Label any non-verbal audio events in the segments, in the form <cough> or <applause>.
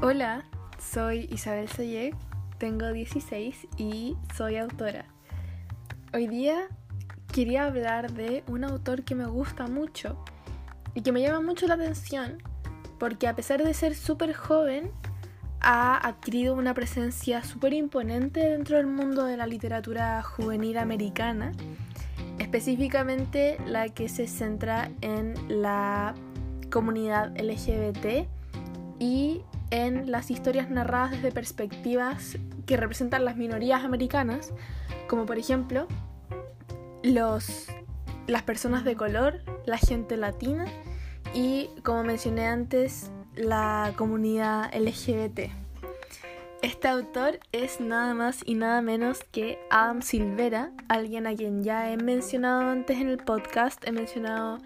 Hola, soy Isabel Sayek, tengo 16 y soy autora. Hoy día quería hablar de un autor que me gusta mucho y que me llama mucho la atención porque a pesar de ser súper joven, ha adquirido una presencia súper imponente dentro del mundo de la literatura juvenil americana, específicamente la que se centra en la comunidad LGBT y en las historias narradas desde perspectivas que representan las minorías americanas, como por ejemplo los, las personas de color, la gente latina y, como mencioné antes, la comunidad LGBT. Este autor es nada más y nada menos que Adam Silvera, alguien a quien ya he mencionado antes en el podcast. He mencionado,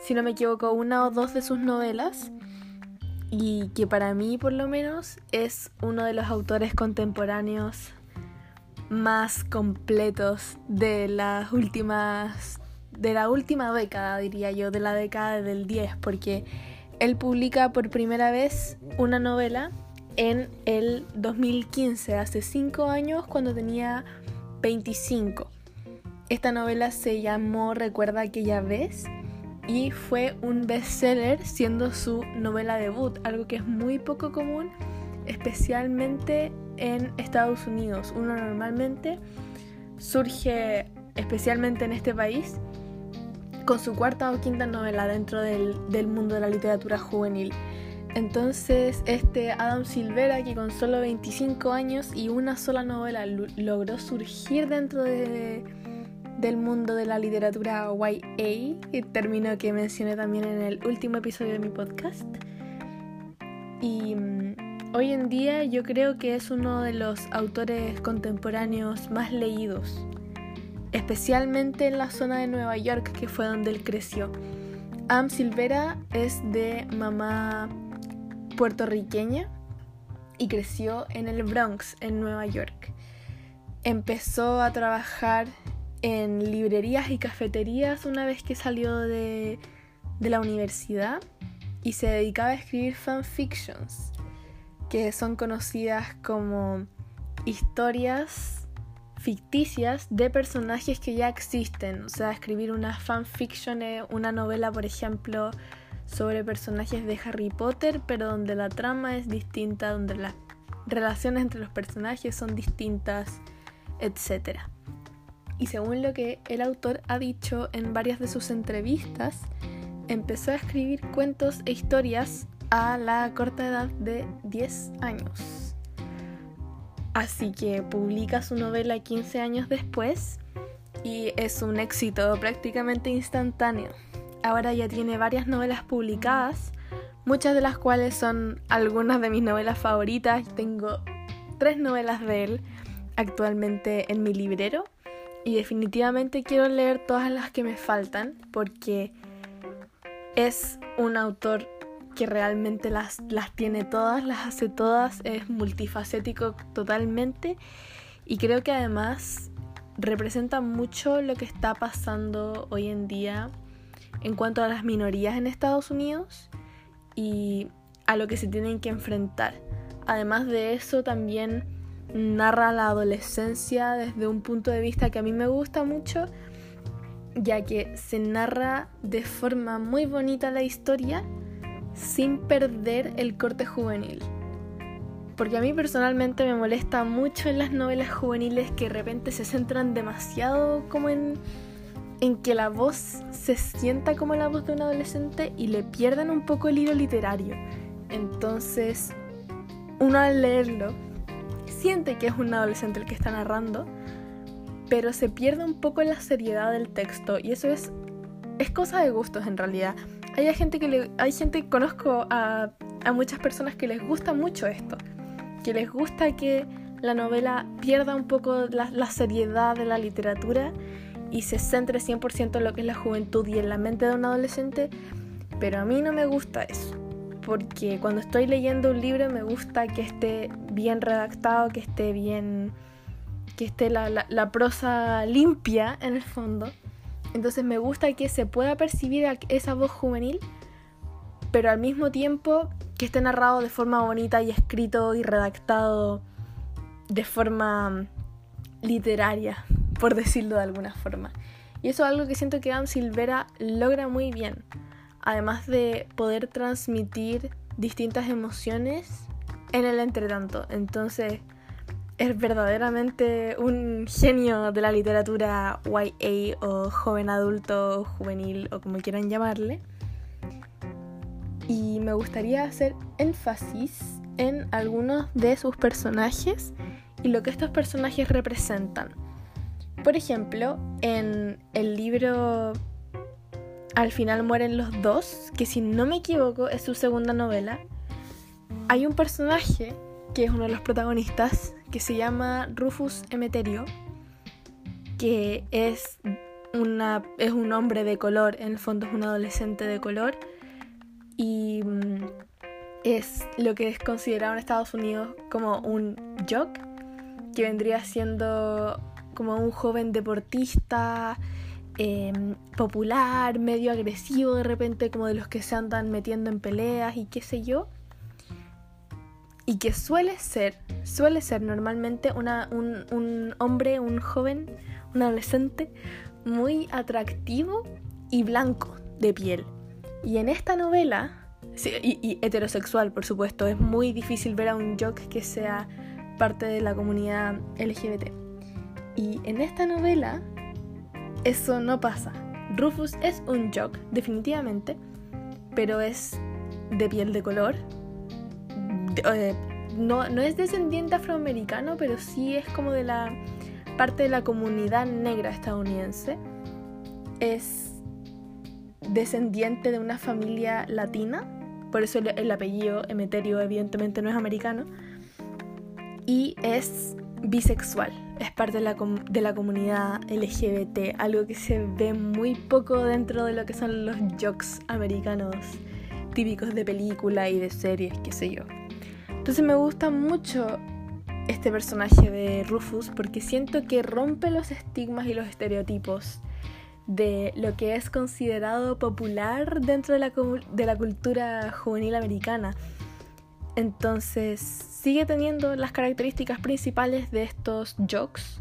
si no me equivoco, una o dos de sus novelas y que para mí por lo menos es uno de los autores contemporáneos más completos de las últimas de la última década diría yo de la década del 10 porque él publica por primera vez una novela en el 2015 hace 5 años cuando tenía 25 esta novela se llamó Recuerda aquella vez y fue un bestseller siendo su novela debut, algo que es muy poco común, especialmente en Estados Unidos. Uno normalmente surge, especialmente en este país, con su cuarta o quinta novela dentro del, del mundo de la literatura juvenil. Entonces, este Adam Silvera, que con solo 25 años y una sola novela logró surgir dentro de del mundo de la literatura YA, término que mencioné también en el último episodio de mi podcast. Y mm, hoy en día yo creo que es uno de los autores contemporáneos más leídos, especialmente en la zona de Nueva York, que fue donde él creció. Am Silvera es de mamá puertorriqueña y creció en el Bronx, en Nueva York. Empezó a trabajar en librerías y cafeterías una vez que salió de, la universidad y se dedicaba a escribir fanfictions, que son conocidas como historias ficticias de personajes que ya existen. O sea, escribir una fanfiction es una novela, por ejemplo, sobre personajes de Harry Potter, pero donde la trama es distinta, donde las relaciones entre los personajes son distintas, etc. Y según lo que el autor ha dicho en varias de sus entrevistas, empezó a escribir cuentos e historias a la corta edad de 10 años. Así que publica su novela 15 años después y es un éxito prácticamente instantáneo. Ahora ya tiene varias novelas publicadas, muchas de las cuales son algunas de mis novelas favoritas. Tengo tres novelas de él actualmente en mi librero y definitivamente quiero leer todas las que me faltan porque es un autor que realmente las, las tiene todas, las hace todas, es multifacético totalmente y creo que además representa mucho lo que está pasando hoy en día en cuanto a las minorías en Estados Unidos y a lo que se tienen que enfrentar. Además de eso también narra la adolescencia desde un punto de vista que a mí me gusta mucho, ya que se narra de forma muy bonita la historia sin perder el corte juvenil. Porque a mí personalmente me molesta mucho en las novelas juveniles que de repente se centran demasiado como en, que la voz se sienta como la voz de un adolescente y le pierdan un poco el hilo literario. Entonces, uno al leerlo siente que es un adolescente el que está narrando, pero se pierde un poco la seriedad del texto y eso es, es cosa de gustos en realidad. Hay gente que le, hay gente, conozco a, a muchas personas que les gusta mucho esto, que les gusta que la novela pierda un poco la, la seriedad de la literatura y se centre 100% en lo que es la juventud y en la mente de un adolescente, pero a mí no me gusta eso porque cuando estoy leyendo un libro me gusta que esté bien redactado, que esté bien, que esté la, prosa limpia en el fondo. Entonces me gusta que se pueda percibir esa voz juvenil, pero al mismo tiempo que esté narrado de forma bonita y escrito y redactado de forma literaria, por decirlo de alguna forma. Y eso es algo que siento que Adam Silvera logra muy bien. Además de poder transmitir distintas emociones en el entretanto. Entonces, es verdaderamente un genio de la literatura YA o joven adulto, juvenil o como quieran llamarle. Y me gustaría hacer énfasis en algunos de sus personajes y lo que estos personajes representan. Por ejemplo, en el libro Al final mueren los dos, que si no me equivoco es su segunda novela, hay un personaje que es uno de los protagonistas que se llama Rufus Emeterio, que es, una, es un hombre de color, en el fondo es un adolescente de color, y mm, es lo que es considerado en Estados Unidos como un jock, que vendría siendo como un joven deportista em, popular, medio agresivo de repente, como de los que se andan metiendo en peleas y qué sé yo. Y que suele ser, suele ser normalmente un, un hombre, un joven, un adolescente muy atractivo y blanco de piel. Y en esta novela, y, y, heterosexual por supuesto, es muy difícil ver a un jock que sea parte de la comunidad LGBT. Y en esta novela eso no pasa. Rufus es un jock, definitivamente, pero es de piel de color. Eh, no, no es descendiente afroamericano, pero sí es como de la parte de la comunidad negra estadounidense. Es descendiente de una familia latina, por eso el, el apellido Emeterio evidentemente no es americano. Y es bisexual, es parte de la, de la, comunidad LGBT, algo que se ve muy poco dentro de lo que son los jokes americanos típicos de película y de series, qué sé yo. Entonces me gusta mucho este personaje de Rufus porque siento que rompe los estigmas y los estereotipos de lo que es considerado popular dentro de la, de la cultura juvenil americana. Entonces sigue teniendo las características principales de estos jokes,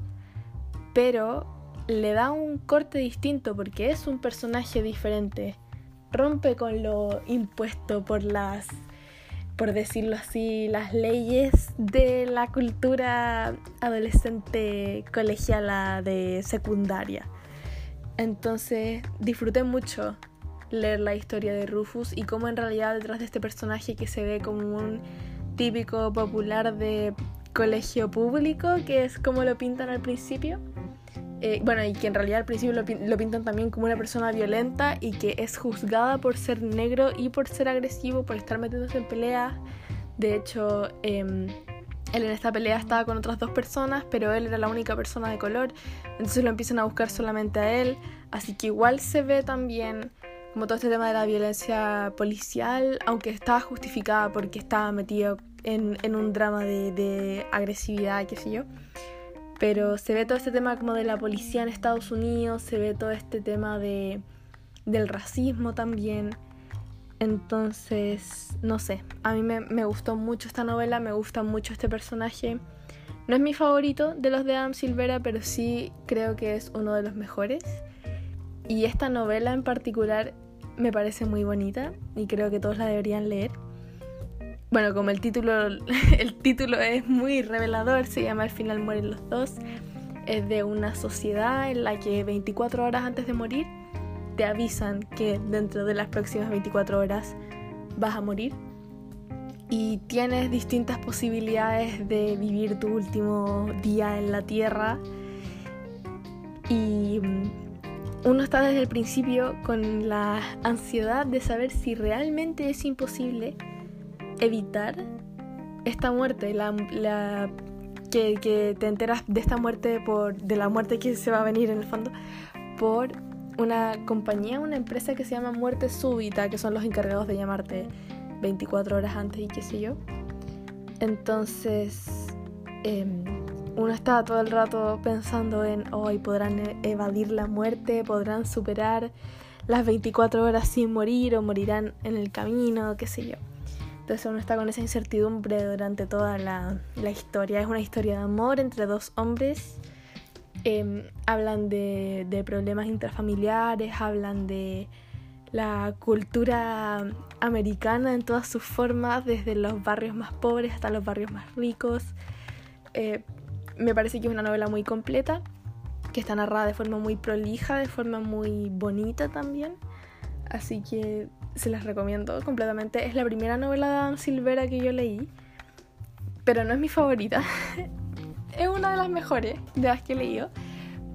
pero le da un corte distinto porque es un personaje diferente. Rompe con lo impuesto por las, por decirlo así, las leyes de la cultura adolescente colegiala de secundaria. Entonces disfruté mucho leer la historia de Rufus y cómo en realidad detrás de este personaje que se ve como un típico popular de colegio público, que es como lo pintan al principio. Eh, bueno, y que en realidad al principio lo, pintan también como una persona violenta y que es juzgada por ser negro y por ser agresivo, por estar metiéndose en peleas. De hecho, em, él en esta pelea estaba con otras dos personas, pero él era la única persona de color, entonces lo empiezan a buscar solamente a él. Así que igual se ve también como todo este tema de la violencia policial, aunque estaba justificada porque estaba metido en, un drama de, agresividad, qué sé yo. Pero se ve todo este tema como de la policía en Estados Unidos, se ve todo este tema de, del racismo también. Entonces, no sé, a mí me, me, gustó mucho esta novela, me gusta mucho este personaje. No es mi favorito de los de Adam Silvera, pero sí creo que es uno de los mejores. Y esta novela en particular me parece muy bonita y creo que todos la deberían leer. Bueno, como el título, <laughs> el título es muy revelador, se llama Al final mueren los dos. Es de una sociedad en la que 24 horas antes de morir te avisan que dentro de las próximas 24 horas vas a morir. Y tienes distintas posibilidades de vivir tu último día en la tierra. Y uno está desde el principio con la ansiedad de saber si realmente es imposible evitar esta muerte, la, que, te enteras de esta muerte, por, de la muerte que se va a venir en el fondo, por una compañía, una empresa que se llama Muerte Súbita, que son los encargados de llamarte 24 horas antes y qué sé yo. Entonces, em, uno está todo el rato pensando en hoy podrán evadir la muerte, podrán superar las 24 horas sin morir o morirán en el camino, qué sé yo. Entonces uno está con esa incertidumbre durante toda la, historia. Es una historia de amor entre dos hombres. Em, hablan de, de problemas intrafamiliares, hablan de la cultura americana en todas sus formas, desde los barrios más pobres hasta los barrios más ricos. Eh, me parece que es una novela muy completa, que está narrada de forma muy prolija, de forma muy bonita también. Así que se las recomiendo completamente. Es la primera novela de Adam Silvera que yo leí, pero no es mi favorita. <laughs> es una de las mejores de las que he leído,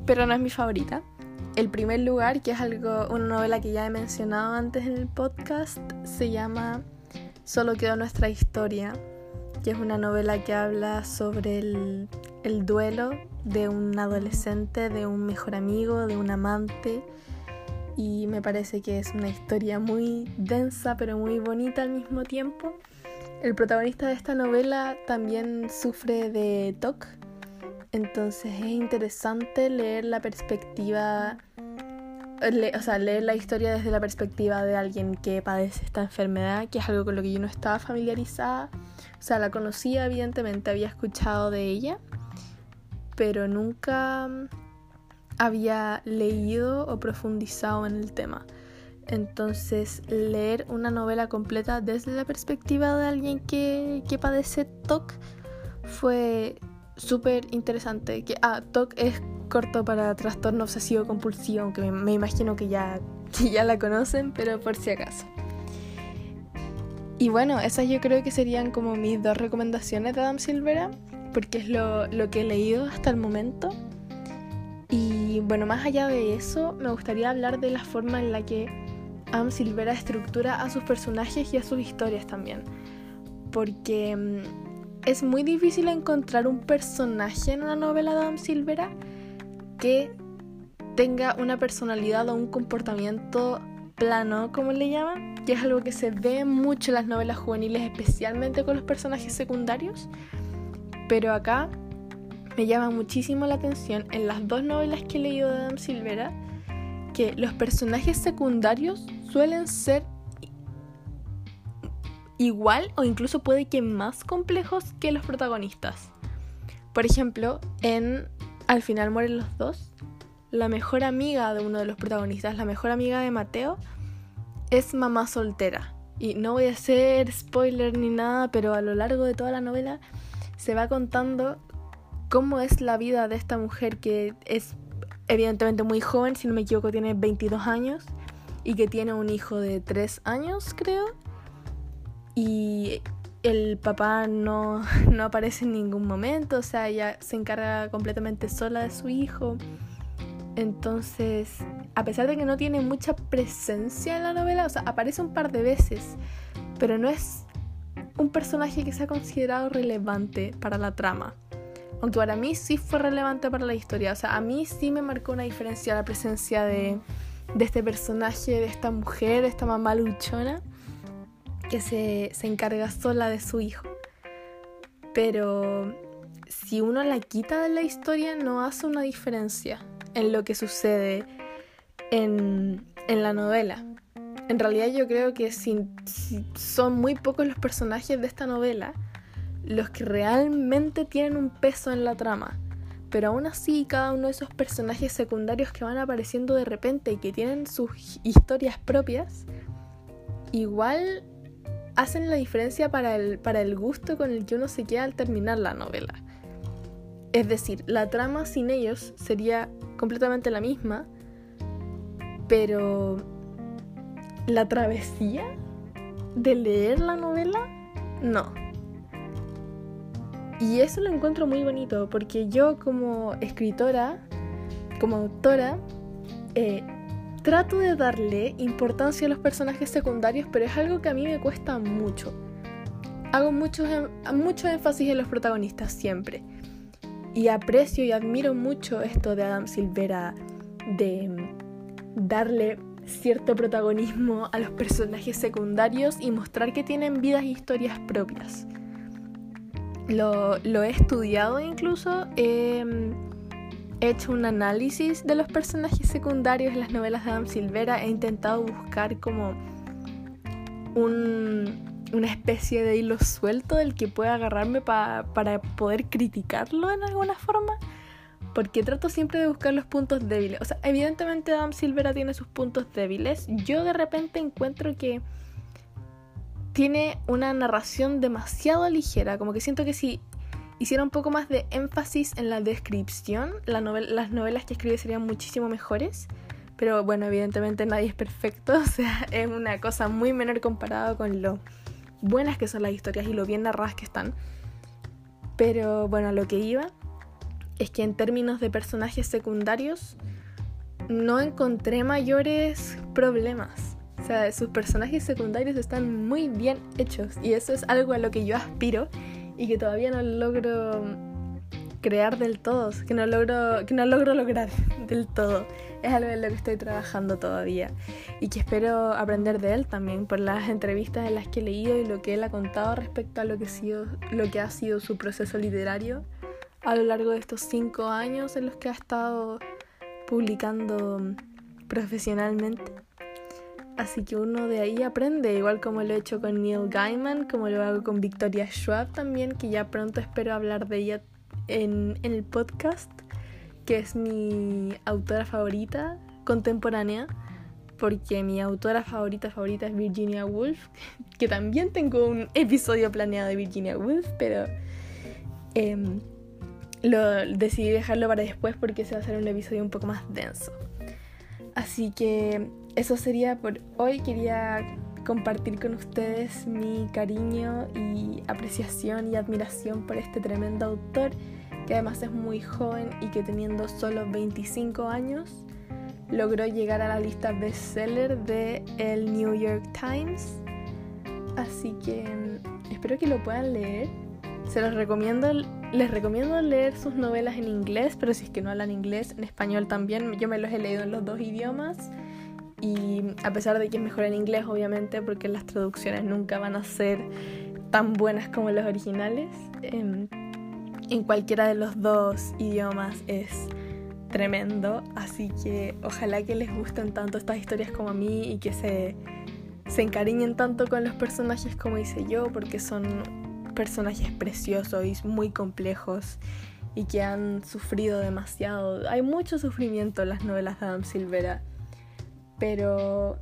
pero no es mi favorita. El primer lugar, que es algo, una novela que ya he mencionado antes en el podcast, se llama Solo quedó nuestra historia, es una novela que habla sobre el, el duelo de un adolescente, de un mejor amigo, de un amante. Y me parece que es una historia muy densa pero muy bonita al mismo tiempo. El protagonista de esta novela también sufre de TOC, entonces es interesante leer la perspectiva o sea, leer la historia desde la perspectiva de alguien que padece esta enfermedad, que es algo con lo que yo no estaba familiarizada. O sea, la conocía, evidentemente, había escuchado de ella, pero nunca había leído o profundizado en el tema. Entonces, leer una novela completa desde la perspectiva de alguien que, que padece TOC fue súper interesante. Que, ah, TOC es corto para trastorno obsesivo compulsivo, aunque me, imagino que ya, ya la conocen, pero por si acaso. Y bueno, esas yo creo que serían como mis dos recomendaciones de Adam Silvera, porque es lo, lo que he leído hasta el momento. Y bueno, más allá de eso, me gustaría hablar de la forma en la que Adam Silvera estructura a sus personajes y a sus historias también. Porque mm, es muy difícil encontrar un personaje en una novela de Adam Silvera que tenga una personalidad o un comportamiento plano, como le llaman, que es algo que se ve mucho en las novelas juveniles, especialmente con los personajes secundarios. Pero acá me llama muchísimo la atención en las dos novelas que he leído de Adam Silvera que los personajes secundarios suelen ser igual o incluso puede que más complejos que los protagonistas. Por ejemplo, en al final mueren los dos. La mejor amiga de uno de los protagonistas, la mejor amiga de Mateo, es mamá soltera. Y no voy a hacer spoiler ni nada, pero a lo largo de toda la novela se va contando cómo es la vida de esta mujer que es evidentemente muy joven, si no me equivoco tiene 22 años y que tiene un hijo de 3 años creo. Y el papá no, <laughs> no aparece en ningún momento, o sea, ella se encarga completamente sola de su hijo. Entonces, a pesar de que no tiene mucha presencia en la novela, o sea, aparece un par de veces, pero no es un personaje que sea considerado relevante para la trama. Aunque para mí sí fue relevante para la historia, o sea, a mí sí me marcó una diferencia la presencia de, de este personaje, de esta mujer, de esta mamá luchona que se, encarga sola de su hijo. Pero si uno la quita de la historia no hace una diferencia en lo que sucede en, la novela. En realidad yo creo que son muy pocos los personajes de esta novela los que realmente tienen un peso en la trama. Pero aún así, cada uno de esos personajes secundarios que van apareciendo de repente y que tienen sus historias propias, igual hacen la diferencia para el, para el gusto con el que uno se queda al terminar la novela. Es decir, la trama sin ellos sería completamente la misma, pero la travesía de leer la novela, no. Y eso lo encuentro muy bonito, porque yo como escritora, como autora, eh, trato de darle importancia a los personajes secundarios, pero es algo que a mí me cuesta mucho. Hago mucho, em, mucho énfasis en los protagonistas siempre. Y aprecio y admiro mucho esto de Adam Silvera, de em, darle cierto protagonismo a los personajes secundarios y mostrar que tienen vidas e historias propias. Lo, he estudiado incluso. Eh, He hecho un análisis de los personajes secundarios en las novelas de Adam Silvera. He intentado buscar como un, una especie de hilo suelto del que pueda agarrarme para poder criticarlo en alguna forma. Porque trato siempre de buscar los puntos débiles. O sea, evidentemente Adam Silvera tiene sus puntos débiles. Yo de repente encuentro que tiene una narración demasiado ligera. Como que siento que si hiciera un poco más de énfasis en la descripción, las novelas que escribe serían muchísimo mejores. Pero bueno, evidentemente nadie es perfecto. <laughs> O sea, es una cosa muy menor comparado con lo buenas que son las historias y lo bien narradas que están. Pero bueno, lo que iba es que en términos de personajes secundarios no encontré mayores problemas. O sea, sus personajes secundarios están muy bien hechos y eso es algo a lo que yo aspiro y que todavía no logro crear del todo, que no logro, que no logro lograr <laughs> del todo. Es algo en lo que estoy trabajando todavía y que espero aprender de él también por las entrevistas en las que he leído y lo que él ha contado respecto a lo que, ha sido, lo que ha sido su proceso literario a lo largo de estos cinco años en los que ha estado publicando profesionalmente. Así que uno de ahí aprende, igual como lo he hecho con Neil Gaiman, como lo hago con Victoria Schwab también, que ya pronto espero hablar de ella en, el podcast, que es mi autora favorita contemporánea, porque mi autora favorita favorita es Virginia Woolf, que también tengo un episodio planeado de Virginia Woolf, pero em, lo decidí dejarlo para después porque se va a hacer un episodio un poco más denso. Así que eso sería por hoy. Quería compartir con ustedes mi cariño y apreciación y admiración por este tremendo autor que además es muy joven y que teniendo solo 25 años logró llegar a la lista bestseller de el New York Times. Así que mm, espero que lo puedan leer. Se los recomiendo, les recomiendo leer sus novelas en inglés, pero si es que no hablan inglés, en español también. Yo me los he leído en los dos idiomas. Y a pesar de que es mejor en inglés, obviamente, porque las traducciones nunca van a ser tan buenas como los originales. Em, en cualquiera de los dos idiomas es tremendo, así que ojalá que les gusten tanto estas historias como a mí y que se, se encariñen tanto con los personajes como hice yo, porque son personajes preciosos y muy complejos y que han sufrido demasiado. Hay mucho sufrimiento en las novelas de Adam Silvera, pero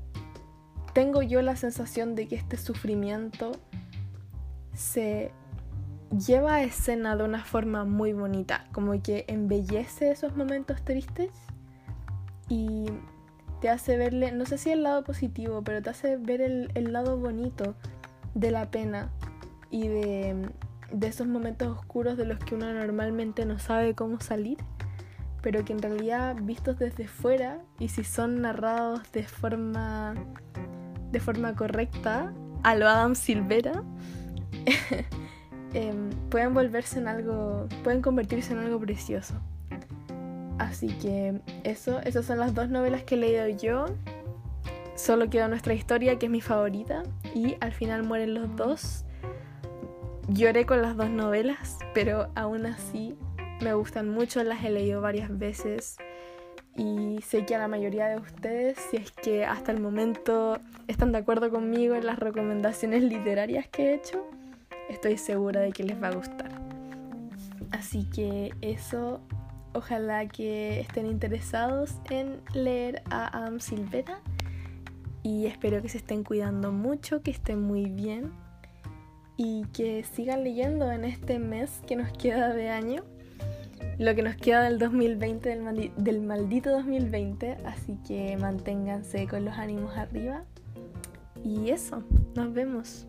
tengo yo la sensación de que este sufrimiento se lleva a escena de una forma muy bonita, como que embellece esos momentos tristes y te hace verle, no sé si el lado positivo, pero te hace ver el, lado bonito de la pena y de, de esos momentos oscuros de los que uno normalmente no sabe cómo salir, pero que en realidad vistos desde fuera y si son narrados de forma de forma correcta a lo Adam Silvera <laughs> Em, pueden volverse en algo, pueden convertirse en algo precioso. Así que eso, esas son las dos novelas que he leído yo. Solo queda nuestra historia, que es mi favorita, y al final mueren los dos. Lloré con las dos novelas, pero aún así me gustan mucho, las he leído varias veces y sé que a la mayoría de ustedes, si es que hasta el momento están de acuerdo conmigo en las recomendaciones literarias que he hecho, estoy segura de que les va a gustar. Así que eso, ojalá que estén interesados en leer a Adam Silvera y espero que se estén cuidando mucho, que estén muy bien y que sigan leyendo en este mes que nos queda de año, lo que nos queda del 2020, del, maldito 2020, así que manténganse con los ánimos arriba. Y eso, nos vemos.